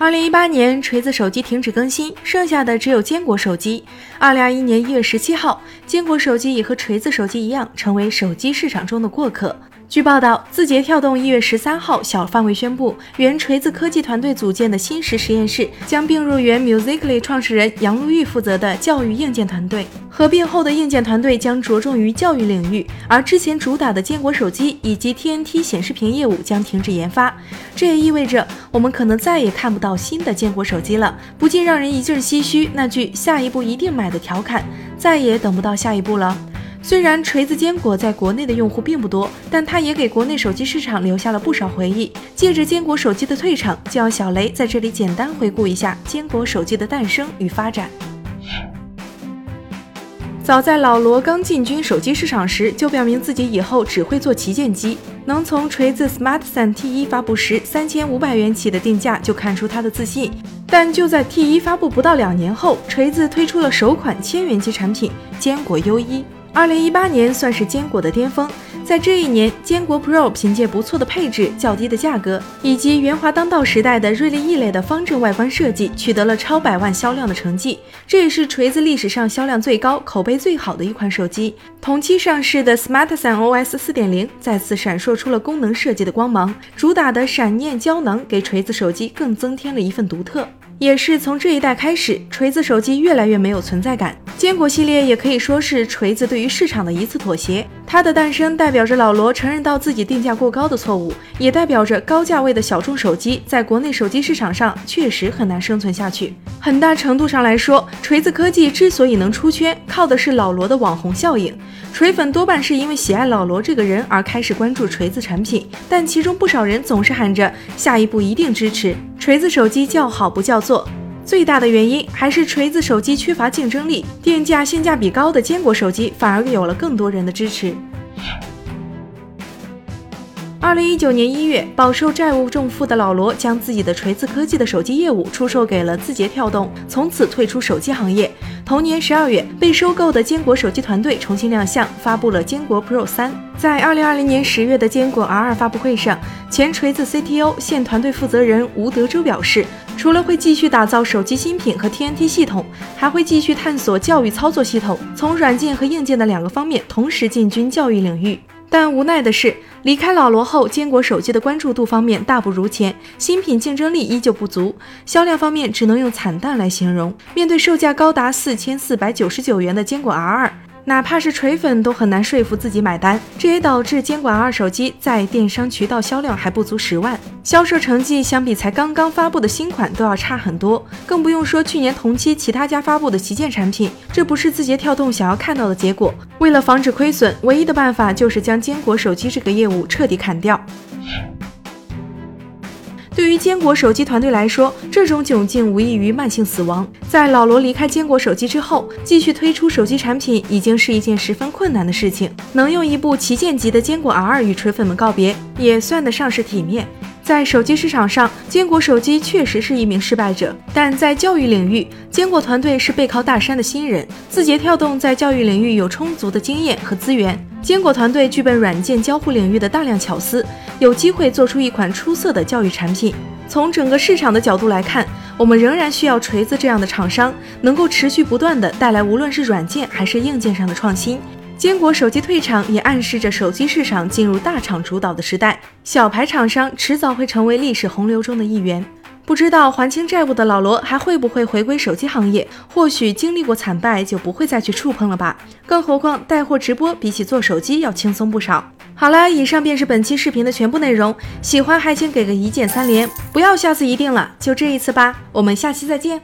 二零一八年，锤子手机停止更新，剩下的只有坚果手机。二零二一年一月十七号，坚果手机也和锤子手机一样，成为手机市场中的过客。据报道，字节跳动一月十三号小范围宣布，原锤子科技团队组建的新石实验室将并入原 Musically 创始人杨璐玉负责的教育硬件团队。合并后的硬件团队将着重于教育领域，而之前主打的坚果手机以及 TNT 显示屏业务将停止研发。这也意味着我们可能再也看不到新的坚果手机了，不禁让人一阵唏嘘。那句“下一步一定买”的调侃，再也等不到下一步了。虽然锤子坚果在国内的用户并不多，但它也给国内手机市场留下了不少回忆。借着坚果手机的退场，就让小雷在这里简单回顾一下坚果手机的诞生与发展。早在老罗刚进军手机市场时，就表明自己以后只会做旗舰机。能从锤子 SmartThun T1 发布时三千五百元起的定价就看出他的自信。但就在 T1 发布不到两年后，锤子推出了首款千元机产品坚果 U1。二零一八年算是坚果的巅峰，在这一年，坚果 Pro 凭借不错的配置、较低的价格，以及圆滑当道时代的锐利异类的方正外观设计，取得了超百万销量的成绩。这也是锤子历史上销量最高、口碑最好的一款手机。同期上市的 SmartThun OS 四点零再次闪烁出了功能设计的光芒，主打的闪念胶囊给锤子手机更增添了一份独特。也是从这一代开始，锤子手机越来越没有存在感。坚果系列也可以说是锤子对于市场的一次妥协。它的诞生代表着老罗承认到自己定价过高的错误，也代表着高价位的小众手机在国内手机市场上确实很难生存下去。很大程度上来说，锤子科技之所以能出圈，靠的是老罗的网红效应。锤粉多半是因为喜爱老罗这个人而开始关注锤子产品，但其中不少人总是喊着下一步一定支持锤子手机，叫好不叫座。最大的原因还是锤子手机缺乏竞争力，定价性价比高的坚果手机反而有了更多人的支持。二零一九年一月，饱受债务重负的老罗将自己的锤子科技的手机业务出售给了字节跳动，从此退出手机行业。同年十二月，被收购的坚果手机团队重新亮相，发布了坚果 Pro 三。在二零二零年十月的坚果 R 二发布会上，前锤子 CTO、现团队负责人吴德洲表示，除了会继续打造手机新品和 TNT 系统，还会继续探索教育操作系统，从软件和硬件的两个方面同时进军教育领域。但无奈的是，离开老罗后，坚果手机的关注度方面大不如前，新品竞争力依旧不足，销量方面只能用惨淡来形容。面对售价高达四千四百九十九元的坚果 R 二。哪怕是锤粉都很难说服自己买单，这也导致监管二手机在电商渠道销量还不足十万，销售成绩相比才刚刚发布的新款都要差很多，更不用说去年同期其他家发布的旗舰产品，这不是字节跳动想要看到的结果。为了防止亏损，唯一的办法就是将坚果手机这个业务彻底砍掉。对于坚果手机团队来说，这种窘境无异于慢性死亡。在老罗离开坚果手机之后，继续推出手机产品已经是一件十分困难的事情。能用一部旗舰级的坚果 R 与锤粉们告别，也算得上是体面。在手机市场上，坚果手机确实是一名失败者，但在教育领域，坚果团队是背靠大山的新人。字节跳动在教育领域有充足的经验和资源，坚果团队具备软件交互领域的大量巧思，有机会做出一款出色的教育产品。从整个市场的角度来看，我们仍然需要锤子这样的厂商，能够持续不断的带来无论是软件还是硬件上的创新。坚果手机退场也暗示着手机市场进入大厂主导的时代，小牌厂商迟早会成为历史洪流中的一员。不知道还清债务的老罗还会不会回归手机行业？或许经历过惨败就不会再去触碰了吧。更何况带货直播比起做手机要轻松不少。好了，以上便是本期视频的全部内容。喜欢还请给个一键三连，不要下次一定了，就这一次吧。我们下期再见。